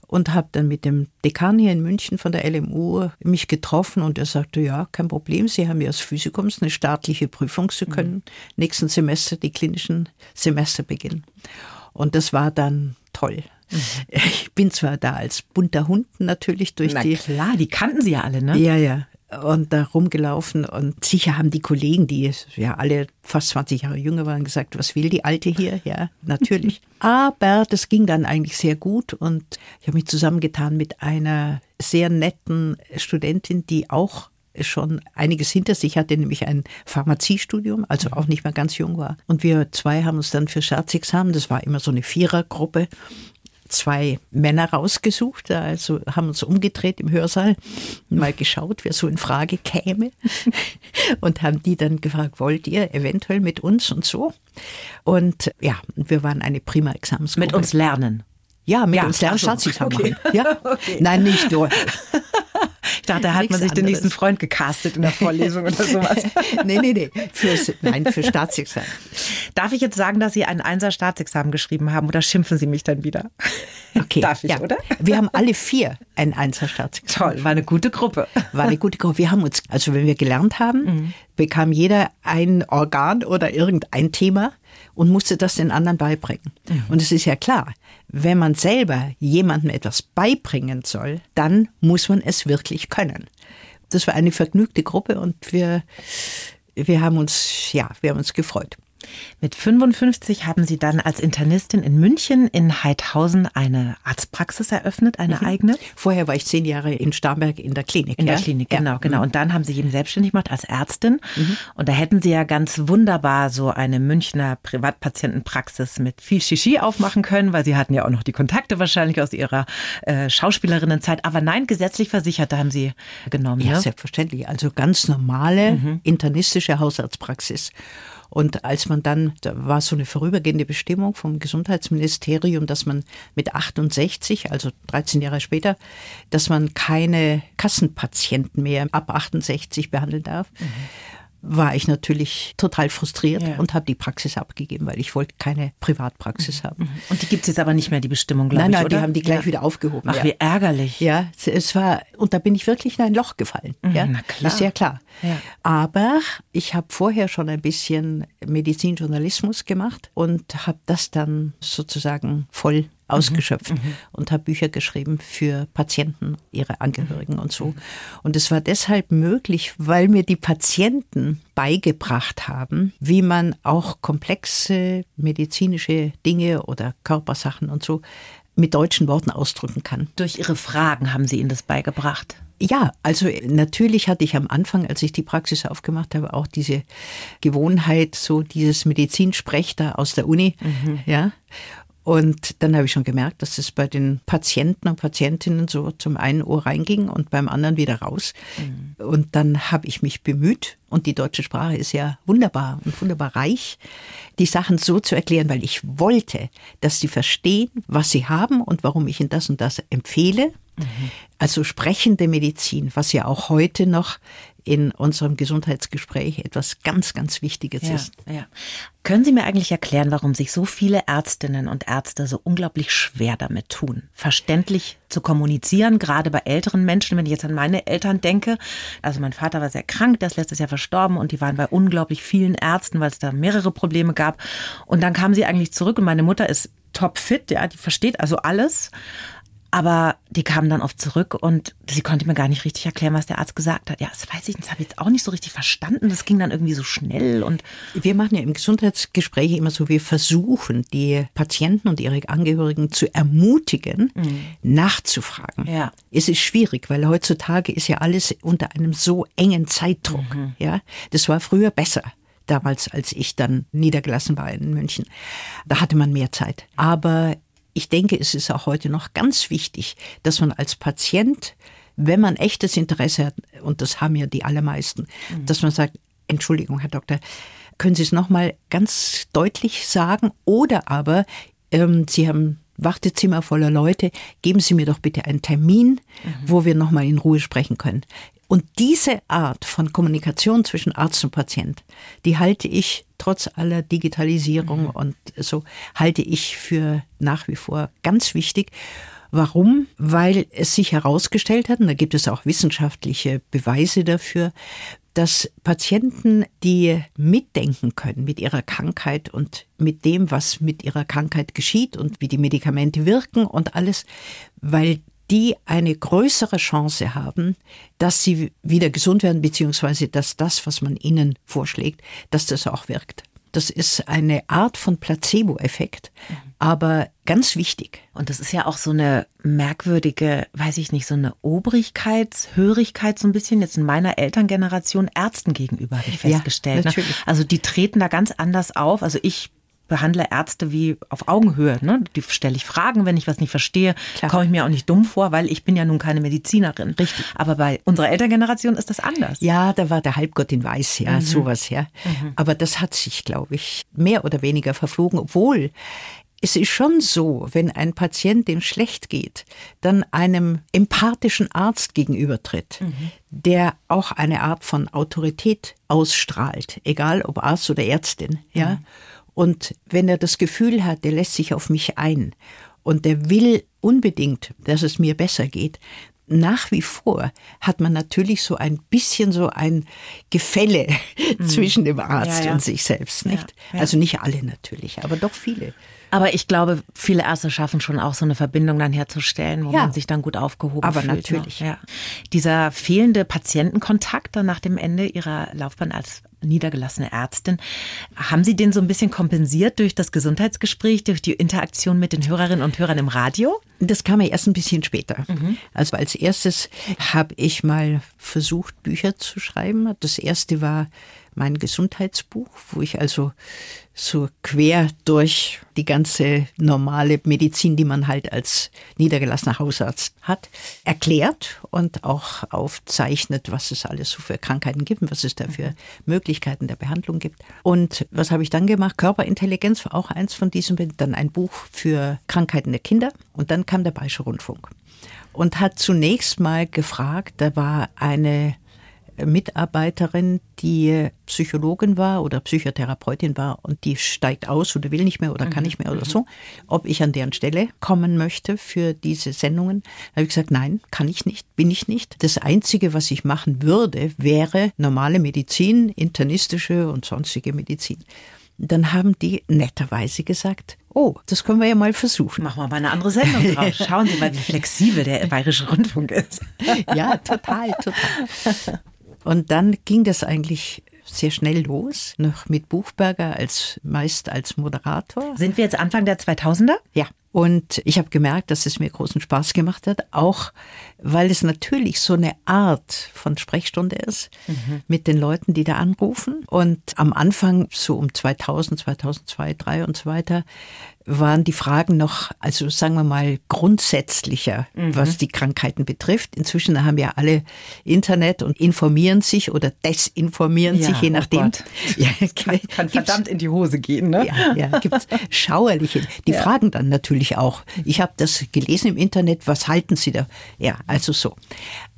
und habe dann mit dem Dekan hier in München von der LMU mich getroffen und er sagte, ja, kein Problem, Sie haben ja als Physikums eine staatliche Prüfung, Sie können mhm. nächsten Semester die klinischen Semester beginnen. Und das war dann toll. Mhm. Ich bin zwar da als bunter Hund natürlich durch Na die. klar, die kannten sie ja alle, ne? Ja, ja und da rumgelaufen und sicher haben die Kollegen, die ja alle fast 20 Jahre jünger waren, gesagt, was will die Alte hier? Ja, natürlich. Aber das ging dann eigentlich sehr gut und ich habe mich zusammengetan mit einer sehr netten Studentin, die auch schon einiges hinter sich hatte, nämlich ein Pharmaziestudium, also auch nicht mehr ganz jung war. Und wir zwei haben uns dann für Staatsexamen, das war immer so eine Vierergruppe, zwei Männer rausgesucht, also haben uns umgedreht im Hörsaal, mal geschaut, wer so in Frage käme und haben die dann gefragt, wollt ihr eventuell mit uns und so? Und ja, wir waren eine prima Examensgruppe. Mit uns lernen. Ja, mit ja, uns lernen Staatsexamen okay. Ja? Okay. Nein, nicht nur. Dachte, da hat man sich anderes. den nächsten Freund gecastet in der Vorlesung oder sowas. nee, nee, nee. Fürs, nein, für Staatsexamen. Darf ich jetzt sagen, dass Sie ein Einser Staatsexamen geschrieben haben oder schimpfen Sie mich dann wieder? Okay. Darf ich, ja. oder? Wir haben alle vier ein Einser Staatsexamen. Toll, war eine gute Gruppe. War eine gute Gruppe. Wir haben uns, also wenn wir gelernt haben, mhm. bekam jeder ein Organ oder irgendein Thema und musste das den anderen beibringen. Mhm. Und es ist ja klar, wenn man selber jemandem etwas beibringen soll, dann muss man es wirklich können. Das war eine vergnügte Gruppe und wir, wir haben uns, ja, wir haben uns gefreut. Mit 55 haben Sie dann als Internistin in München in Heidhausen eine Arztpraxis eröffnet, eine mhm. eigene. Vorher war ich zehn Jahre in Starnberg in der Klinik. In ja? der Klinik, genau, ja. genau. Mhm. Und dann haben Sie eben selbstständig gemacht als Ärztin. Mhm. Und da hätten Sie ja ganz wunderbar so eine Münchner Privatpatientenpraxis mit viel Shishi aufmachen können, weil Sie hatten ja auch noch die Kontakte wahrscheinlich aus Ihrer äh, Schauspielerinnenzeit. Aber nein, gesetzlich Versicherte haben Sie genommen. Ja, ne? selbstverständlich. Also ganz normale mhm. internistische Hausarztpraxis. Und als man dann, da war so eine vorübergehende Bestimmung vom Gesundheitsministerium, dass man mit 68, also 13 Jahre später, dass man keine Kassenpatienten mehr ab 68 behandeln darf. Mhm war ich natürlich total frustriert ja. und habe die Praxis abgegeben, weil ich wollte keine Privatpraxis mhm. haben. Mhm. Und die gibt es jetzt aber nicht mehr, die Bestimmung, glaube nein, nein, ich, oder? die haben die gleich ja. wieder aufgehoben. Ach, ja. wie ärgerlich. Ja, es war, und da bin ich wirklich in ein Loch gefallen. Mhm, ja, na klar. Ist ja klar. Aber ich habe vorher schon ein bisschen Medizinjournalismus gemacht und habe das dann sozusagen voll ausgeschöpft mhm. und habe Bücher geschrieben für Patienten, ihre Angehörigen und so. Und es war deshalb möglich, weil mir die Patienten beigebracht haben, wie man auch komplexe medizinische Dinge oder Körpersachen und so mit deutschen Worten ausdrücken kann. Durch Ihre Fragen haben Sie Ihnen das beigebracht? Ja, also natürlich hatte ich am Anfang, als ich die Praxis aufgemacht habe, auch diese Gewohnheit, so dieses Medizinsprech da aus der Uni, mhm. ja. Und dann habe ich schon gemerkt, dass es bei den Patienten und Patientinnen so zum einen Ohr reinging und beim anderen wieder raus. Mhm. Und dann habe ich mich bemüht, und die deutsche Sprache ist ja wunderbar und wunderbar reich, die Sachen so zu erklären, weil ich wollte, dass sie verstehen, was sie haben und warum ich ihnen das und das empfehle. Mhm. Also sprechende Medizin, was ja auch heute noch in unserem Gesundheitsgespräch etwas ganz, ganz Wichtiges ja, ist. Ja. Können Sie mir eigentlich erklären, warum sich so viele Ärztinnen und Ärzte so unglaublich schwer damit tun, verständlich zu kommunizieren, gerade bei älteren Menschen, wenn ich jetzt an meine Eltern denke. Also mein Vater war sehr krank, der ist letztes Jahr verstorben und die waren bei unglaublich vielen Ärzten, weil es da mehrere Probleme gab. Und dann kamen sie eigentlich zurück und meine Mutter ist topfit, ja, die versteht also alles Aber die kamen dann oft zurück und sie konnte mir gar nicht richtig erklären, was der Arzt gesagt hat. Ja, das weiß ich das habe ich jetzt auch nicht so richtig verstanden. Das ging dann irgendwie so schnell und. Wir machen ja im Gesundheitsgespräch immer so, wir versuchen, die Patienten und ihre Angehörigen zu ermutigen, mhm. nachzufragen. Ja. Es ist schwierig, weil heutzutage ist ja alles unter einem so engen Zeitdruck. Mhm. Ja, das war früher besser damals, als ich dann niedergelassen war in München. Da hatte man mehr Zeit. Aber ich denke, es ist auch heute noch ganz wichtig, dass man als Patient, wenn man echtes Interesse hat, und das haben ja die allermeisten, mhm. dass man sagt, Entschuldigung, Herr Doktor, können Sie es nochmal ganz deutlich sagen? Oder aber, ähm, Sie haben Wartezimmer voller Leute, geben Sie mir doch bitte einen Termin, mhm. wo wir nochmal in Ruhe sprechen können. Und diese Art von Kommunikation zwischen Arzt und Patient, die halte ich trotz aller Digitalisierung mhm. und so, halte ich für nach wie vor ganz wichtig. Warum? Weil es sich herausgestellt hat, und da gibt es auch wissenschaftliche Beweise dafür, dass Patienten, die mitdenken können mit ihrer Krankheit und mit dem, was mit ihrer Krankheit geschieht und wie die Medikamente wirken und alles, weil die eine größere Chance haben, dass sie wieder gesund werden, beziehungsweise dass das, was man ihnen vorschlägt, dass das auch wirkt. Das ist eine Art von Placebo-Effekt, aber ganz wichtig. Und das ist ja auch so eine merkwürdige, weiß ich nicht, so eine Obrigkeitshörigkeit so ein bisschen jetzt in meiner Elterngeneration Ärzten gegenüber, habe ich festgestellt. Ja, ne? Also die treten da ganz anders auf. Also ich behandle Ärzte wie auf Augenhöhe. Ne? Die stelle ich Fragen, wenn ich was nicht verstehe, komme ich mir auch nicht dumm vor, weil ich bin ja nun keine Medizinerin. Richtig. Aber bei unserer Elterngeneration ist das anders. Ja, da war der Halbgott in Weiß, ja, mhm. sowas, ja. Mhm. Aber das hat sich, glaube ich, mehr oder weniger verflogen, obwohl es ist schon so, wenn ein Patient dem schlecht geht, dann einem empathischen Arzt gegenübertritt, mhm. der auch eine Art von Autorität ausstrahlt, egal ob Arzt oder Ärztin, ja. Mhm und wenn er das Gefühl hat, der lässt sich auf mich ein und der will unbedingt, dass es mir besser geht, nach wie vor hat man natürlich so ein bisschen so ein Gefälle mhm. zwischen dem Arzt ja, ja. und sich selbst, nicht? Ja, also nicht alle natürlich, aber doch viele. Aber ich glaube, viele Ärzte schaffen schon auch so eine Verbindung dann herzustellen, wo man sich dann gut aufgehoben aber fühlt. Aber ne? natürlich. Ja. Dieser fehlende Patientenkontakt dann nach dem Ende Ihrer Laufbahn als niedergelassene Ärztin. Haben Sie den so ein bisschen kompensiert durch das Gesundheitsgespräch, durch die Interaktion mit den Hörerinnen und Hörern im Radio? Das kam ja erst ein bisschen später. Mhm. Also als erstes habe ich mal versucht, Bücher zu schreiben. Das erste war mein Gesundheitsbuch, wo ich also so quer durch die ganze normale Medizin, die man halt als niedergelassener Hausarzt hat, erklärt und auch aufzeichnet, was es alles so für Krankheiten gibt und was es da für Möglichkeiten der Behandlung gibt. Und was habe ich dann gemacht? Körperintelligenz war auch eins von diesen, dann ein Buch für Krankheiten der Kinder und dann kam der Bayerische Rundfunk und hat zunächst mal gefragt, da war eine Mitarbeiterin, die Psychologin war oder Psychotherapeutin war und die steigt aus oder will nicht mehr oder kann mhm. nicht mehr oder mhm. so, ob ich an deren Stelle kommen möchte für diese Sendungen. Da habe ich gesagt, nein, kann ich nicht, bin ich nicht. Das Einzige, was ich machen würde, wäre normale Medizin, internistische und sonstige Medizin. Dann haben die netterweise gesagt, oh, das können wir ja mal versuchen. Machen wir mal eine andere Sendung draus. Schauen Sie mal, wie flexibel der Bayerische Rundfunk ist. ja, total, total. Und dann ging das eigentlich sehr schnell los, noch mit Buchberger als meist als Moderator. Sind wir jetzt Anfang der 2000er? Ja. Und ich habe gemerkt, dass es mir großen Spaß gemacht hat, auch weil es natürlich so eine Art von Sprechstunde ist mhm. mit den Leuten, die da anrufen. Und am Anfang, so um 2000, 2002, 2003 und so weiter, waren die Fragen noch, also sagen wir mal, grundsätzlicher, mhm. was die Krankheiten betrifft. Inzwischen haben ja alle Internet und informieren sich oder desinformieren ja, sich, je oh nachdem. Oh ja, kann, kann verdammt in die Hose gehen, ne? Ja, ja gibt's schauerliche. Die ja. fragen dann natürlich auch. Ich habe das gelesen im Internet, was halten Sie da? Ja, also so.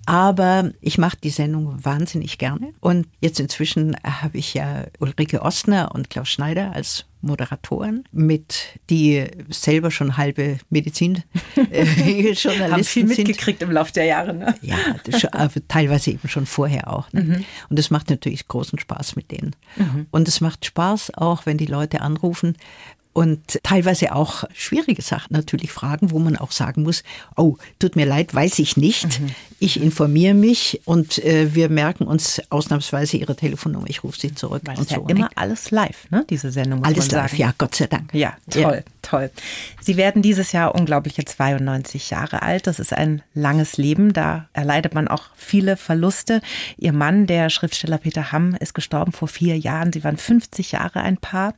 Aber ich mache die Sendung wahnsinnig gerne. Und jetzt inzwischen habe ich ja Ulrike Ostner und Klaus Schneider als Moderatoren mit, die selber schon halbe Medizin äh, Haben viel mitgekriegt im Laufe der Jahre. Ne? Ja, schon, teilweise eben schon vorher auch. Ne? Mhm. Und es macht natürlich großen Spaß mit denen. Mhm. Und es macht Spaß auch, wenn die Leute anrufen und teilweise auch schwierige Sachen natürlich fragen, wo man auch sagen muss, oh, tut mir leid, weiß ich nicht. Mhm. Ich informiere mich und äh, wir merken uns ausnahmsweise Ihre Telefonnummer, ich rufe Sie zurück. Weil und ist so. ja immer alles live, ne? diese Sendung. alles live, ja, Gott sei Dank. Ja, toll, ja. Toll. Sie werden dieses Jahr unglaubliche 92 Jahre alt. Das ist ein langes Leben, da erleidet man auch viele Verluste. Ihr Mann, der Schriftsteller Peter Hamm, ist gestorben vor vier Jahren. Sie waren 50 Jahre ein Paar.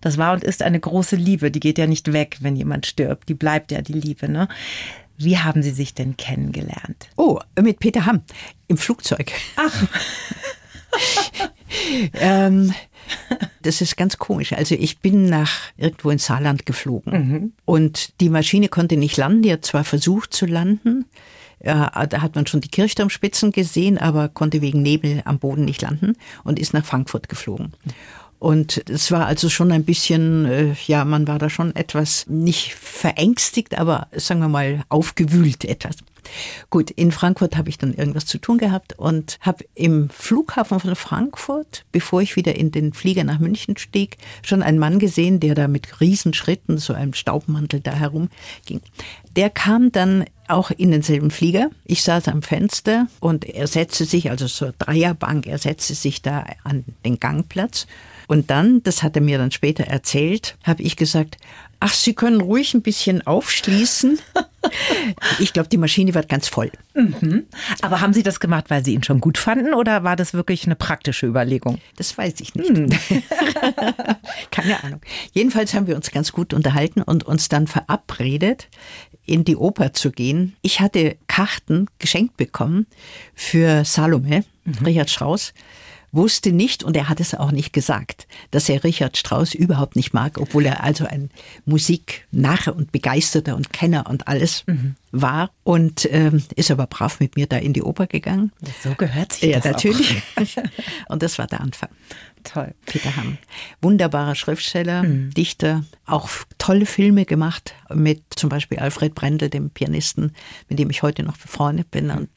Das war und ist eine große Liebe. Die geht ja nicht weg, wenn jemand stirbt. Die bleibt ja die Liebe. Ne? Wie haben Sie sich denn kennengelernt? Oh, mit Peter Hamm im Flugzeug. Ach. ähm, das ist ganz komisch. Also ich bin nach irgendwo in Saarland geflogen mhm. und die Maschine konnte nicht landen. Die hat zwar versucht zu landen, ja, da hat man schon die Kirchturmspitzen gesehen, aber konnte wegen Nebel am Boden nicht landen und ist nach Frankfurt geflogen. Und es war also schon ein bisschen, äh, ja, man war da schon etwas nicht verängstigt, aber sagen wir mal aufgewühlt etwas. Gut, in Frankfurt habe ich dann irgendwas zu tun gehabt und habe im Flughafen von Frankfurt, bevor ich wieder in den Flieger nach München stieg, schon einen Mann gesehen, der da mit Riesenschritten, so einem Staubmantel da herumging. Der kam dann auch in denselben Flieger. Ich saß am Fenster und er setzte sich, also so Dreierbank, er setzte sich da an den Gangplatz. Und dann, das hat er mir dann später erzählt, habe ich gesagt, ach, Sie können ruhig ein bisschen aufschließen. Ich glaube, die Maschine wird ganz voll. Mhm. Aber haben Sie das gemacht, weil Sie ihn schon gut fanden oder war das wirklich eine praktische Überlegung? Das weiß ich nicht. Hm. Keine Ahnung. Jedenfalls haben wir uns ganz gut unterhalten und uns dann verabredet, in die Oper zu gehen. Ich hatte Karten geschenkt bekommen für Salome, mhm. Richard Strauss wusste nicht, und er hat es auch nicht gesagt, dass er Richard Strauss überhaupt nicht mag, obwohl er also ein Musiknarr und Begeisterter und Kenner und alles mhm. War. Und ähm, ist aber brav mit mir da in die Oper gegangen. So gehört sich ja, das natürlich. und das war der Anfang. Toll. Peter Hamm. Wunderbarer Schriftsteller, mhm. Dichter, auch tolle Filme gemacht mit zum Beispiel Alfred Brendel, dem Pianisten, mit dem ich heute noch befreundet bin. Und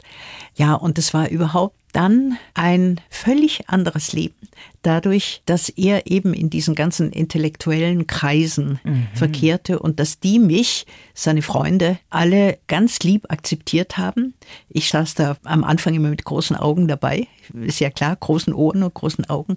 ja, und es war überhaupt dann ein völlig anderes Leben, dadurch, dass er eben in diesen ganzen intellektuellen Kreisen mhm. verkehrte und dass die mich, seine Freunde, alle ganz lieb akzeptiert haben. Ich saß da am Anfang immer mit großen Augen dabei, ist ja klar, großen Ohren und großen Augen.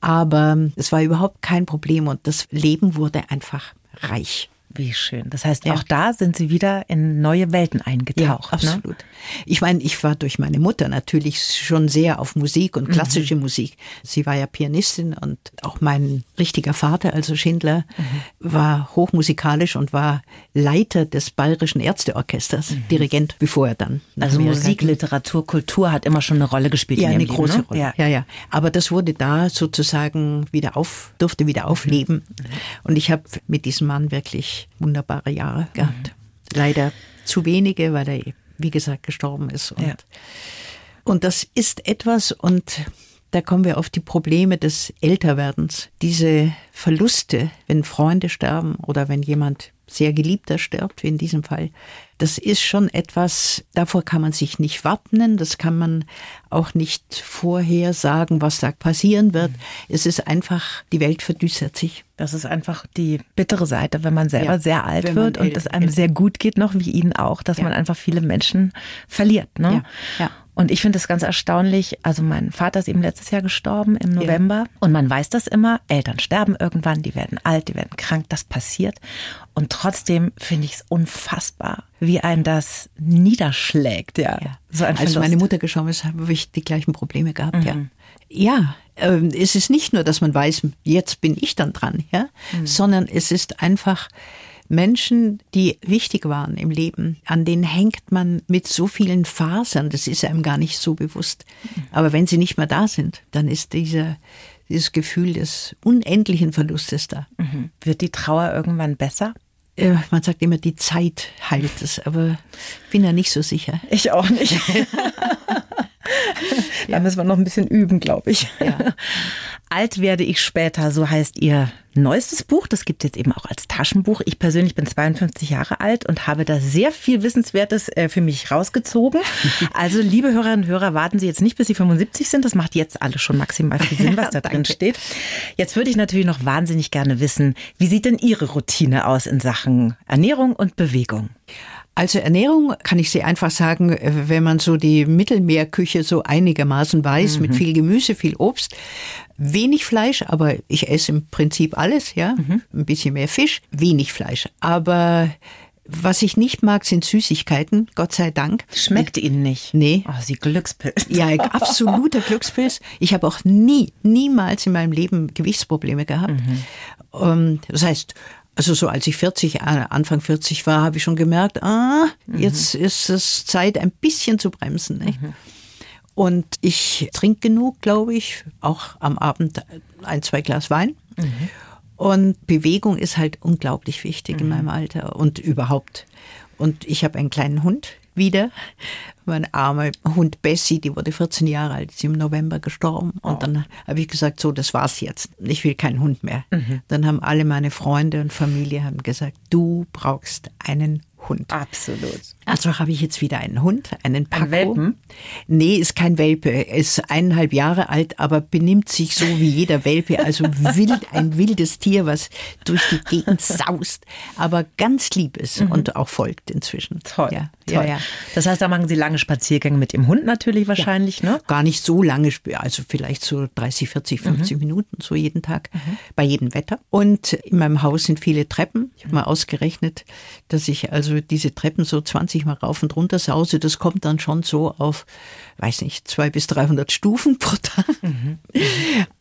Aber es war überhaupt kein Problem und das Leben wurde einfach reich. Wie schön. Das heißt, ja. auch da sind Sie wieder in neue Welten eingetaucht. Ja, ne? absolut. Ne? Ich meine, ich war durch meine Mutter natürlich schon sehr auf Musik und klassische mhm. Musik. Sie war ja Pianistin und auch mein richtiger Vater, also Schindler, mhm. war hochmusikalisch und war Leiter des Bayerischen Ärzteorchesters, mhm. Dirigent, bevor er dann. Also Musik, Literatur, Kultur hat immer schon eine Rolle gespielt. Ja, in eine Leben, große ne? Rolle. Ja. ja, ja. Aber das wurde da sozusagen wieder auf, durfte wieder mhm. aufleben. Mhm. Und ich habe mit diesem Mann wirklich wunderbare Jahre gehabt. Mhm. Leider zu wenige, weil er, wie gesagt, gestorben ist. Und, ja. und das ist etwas, und da kommen wir auf die Probleme des Älterwerdens. Diese Verluste, wenn Freunde sterben oder wenn jemand sehr geliebter stirbt, wie in diesem Fall, das ist schon etwas, davor kann man sich nicht wappnen, das kann man auch nicht vorher sagen, was da passieren wird. Mhm. Es ist einfach, die Welt verdüstert sich. Das ist einfach die bittere Seite, wenn man selber ja, sehr alt wird und es einem sehr gut geht noch, wie Ihnen auch, dass ja. man einfach viele Menschen verliert. Ne? Ja. ja. Und ich finde es ganz erstaunlich. Also mein Vater ist eben letztes Jahr gestorben im November. Ja. Und man weiß das immer. Eltern sterben irgendwann, die werden alt, die werden krank. Das passiert. Und trotzdem finde ich es unfassbar, wie ein das niederschlägt. Ja. ja. So ein Als meine Mutter gestorben ist, habe ich die gleichen Probleme gehabt. Mhm. Ja. Ja, ähm, es ist nicht nur, dass man weiß, jetzt bin ich dann dran, ja, mhm. sondern es ist einfach, Menschen, die wichtig waren im Leben, an denen hängt man mit so vielen Fasern, das ist einem gar nicht so bewusst. Aber wenn sie nicht mehr da sind, dann ist dieser, dieses Gefühl des unendlichen Verlustes da. Mhm. Wird die Trauer irgendwann besser? Äh, man sagt immer, die Zeit heilt es, aber ich bin da nicht so sicher. Ich auch nicht. Da müssen wir noch ein bisschen üben, glaube ich. Ja. Alt werde ich später, so heißt ihr neuestes Buch. Das gibt es jetzt eben auch als Taschenbuch. Ich persönlich bin 52 Jahre alt und habe da sehr viel Wissenswertes äh, für mich rausgezogen. Also, liebe Hörerinnen und Hörer, warten Sie jetzt nicht, bis Sie 75 sind. Das macht jetzt alles schon maximal viel Sinn, was da drin steht. Jetzt würde ich natürlich noch wahnsinnig gerne wissen, wie sieht denn Ihre Routine aus in Sachen Ernährung und Bewegung? Also Ernährung kann ich sehr einfach sagen, wenn man so die Mittelmeerküche so einigermaßen weiß, mhm. mit viel Gemüse, viel Obst, wenig Fleisch, aber ich esse im Prinzip alles, ja, mhm. ein bisschen mehr Fisch, wenig Fleisch, aber was ich nicht mag, sind Süßigkeiten, Gott sei Dank. Schmeckt Ihnen nicht? Nee. Oh, Sie Glückspilz. Ja, absoluter Glückspilz. Ich habe auch nie, niemals in meinem Leben Gewichtsprobleme gehabt. Mhm. Ähm, das heißt, also so als ich 40, äh, Anfang 40 war, habe ich schon gemerkt, ah, mhm. jetzt ist es Zeit, ein bisschen zu bremsen. Nicht? Mhm. Und ich trinke genug, glaube ich, auch am Abend ein, zwei Glas Wein. Mhm. Und Bewegung ist halt unglaublich wichtig in mhm. meinem Alter und überhaupt. Und ich habe einen kleinen Hund wieder. Mein armer Hund Bessie, die wurde 14 Jahre alt, ist im November gestorben. Und oh. dann habe ich gesagt, so, das war's jetzt. Ich will keinen Hund mehr. Mhm. Dann haben alle meine Freunde und Familie haben gesagt, du brauchst einen Hund. Absolut. Also habe ich jetzt wieder einen Hund, einen Paco. Ein Welpen? Nee, ist kein Welpe. Er ist eineinhalb Jahre alt, aber benimmt sich so wie jeder Welpe. Also wild, ein wildes Tier, was durch die Gegend saust. Aber ganz lieb ist mhm. und auch folgt inzwischen. Toll. Ja, Toll. Ja, ja. Das heißt, da machen Sie lange Spaziergänge mit dem Hund natürlich wahrscheinlich, ja. ne? Gar nicht so lange, also vielleicht so 30, 40, 50 mhm. Minuten, so jeden Tag, mhm. bei jedem Wetter. Und in meinem Haus sind viele Treppen. Ich habe mal ausgerechnet, dass ich also diese Treppen so 20 Mal rauf und runter sause. Das kommt dann schon so auf, weiß nicht, zwei bis 300 Stufen pro Tag. Mhm.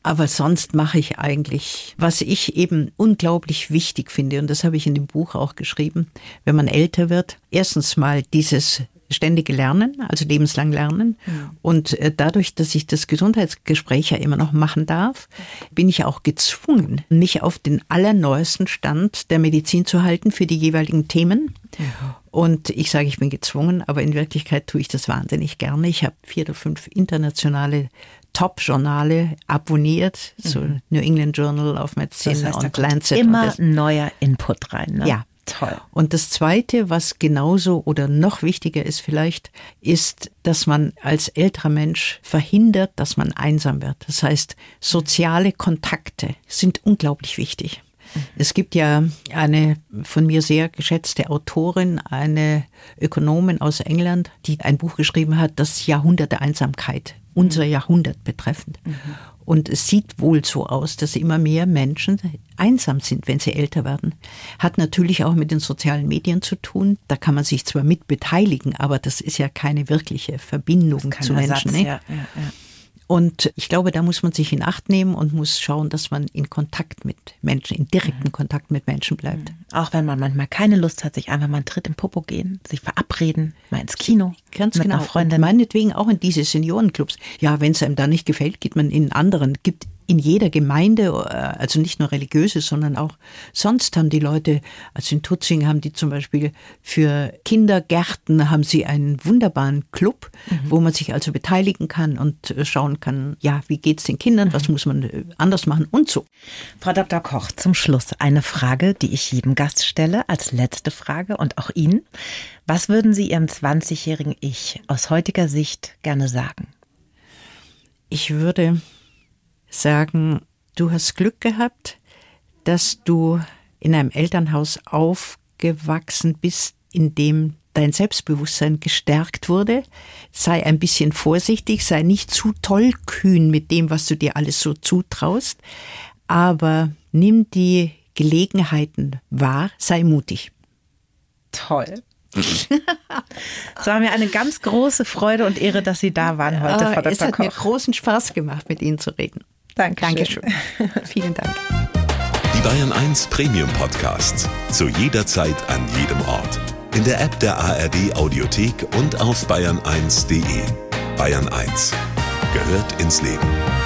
Aber sonst mache ich eigentlich, was ich eben unglaublich wichtig finde, und das habe ich in dem Buch auch geschrieben, wenn man älter wird, erstens mal dieses ständige Lernen, also lebenslang Lernen. Mhm. Und äh, dadurch, dass ich das Gesundheitsgespräch ja immer noch machen darf, bin ich auch gezwungen, mich auf den allerneuesten Stand der Medizin zu halten für die jeweiligen Themen. Mhm. Und ich sage, ich bin gezwungen, aber in Wirklichkeit tue ich das wahnsinnig gerne. Ich habe vier oder fünf internationale Top-Journale abonniert, mhm. so New England Journal of Medicine das heißt, und Lancet. Immer neuer Input rein. Ne? Ja, Toll. Und das Zweite, was genauso oder noch wichtiger ist vielleicht, ist, dass man als älterer Mensch verhindert, dass man einsam wird. Das heißt, soziale Kontakte sind unglaublich wichtig. Mhm. Es gibt ja eine von mir sehr geschätzte Autorin, eine Ökonomin aus England, die ein Buch geschrieben hat, das Jahrhundert der Einsamkeit, unser mhm. Jahrhundert betreffend. Mhm. Und es sieht wohl so aus, dass immer mehr Menschen einsam sind, wenn sie älter werden. Hat natürlich auch mit den sozialen Medien zu tun. Da kann man sich zwar mit beteiligen, aber das ist ja keine wirkliche Verbindung zu Menschen. Ne? Ja, ja, ja. Und ich glaube, da muss man sich in Acht nehmen und muss schauen, dass man in Kontakt mit Menschen, in direkten mhm. Kontakt mit Menschen bleibt. Mhm. Auch wenn man manchmal keine Lust hat, sich einfach mal einen Tritt im Popo gehen, sich verabreden, mal ins Kino. Ganz mit genau. Einer Freundin. Und meinetwegen auch in diese Seniorenclubs. Ja, wenn es einem da nicht gefällt, geht man in anderen. Gibt in jeder Gemeinde, äh, also nicht nur religiöse, sondern auch sonst haben die Leute, also in Tutzing haben die zum Beispiel für Kindergärten haben sie einen wunderbaren Club, mhm. wo man sich also beteiligen kann und äh, schauen kann, ja, wie geht's den Kindern, mhm. was muss man äh, anders machen und so. Frau Dr. Koch, zum Schluss eine Frage, die ich jedem Gast stelle, als letzte Frage und auch Ihnen. Was würden Sie Ihrem 20-jährigen Ich aus heutiger Sicht gerne sagen? Ich würde sagen, du hast Glück gehabt, dass du in einem Elternhaus aufgewachsen bist, in dem dein Selbstbewusstsein gestärkt wurde. Sei ein bisschen vorsichtig, sei nicht zu tollkühn mit dem, was du dir alles so zutraust, aber nimm die Gelegenheiten wahr, sei mutig. Toll. Es war mir eine ganz große Freude und Ehre, dass Sie da waren heute, Frau Dr. Es hat Koch. mir großen Spaß gemacht, mit Ihnen zu reden. Dankeschön. Dankeschön. Vielen Dank. Die Bayern 1 Premium Podcasts. Zu jeder Zeit, an jedem Ort. In der App der ARD Audiothek und auf bayern1.de. Bayern 1 gehört ins Leben.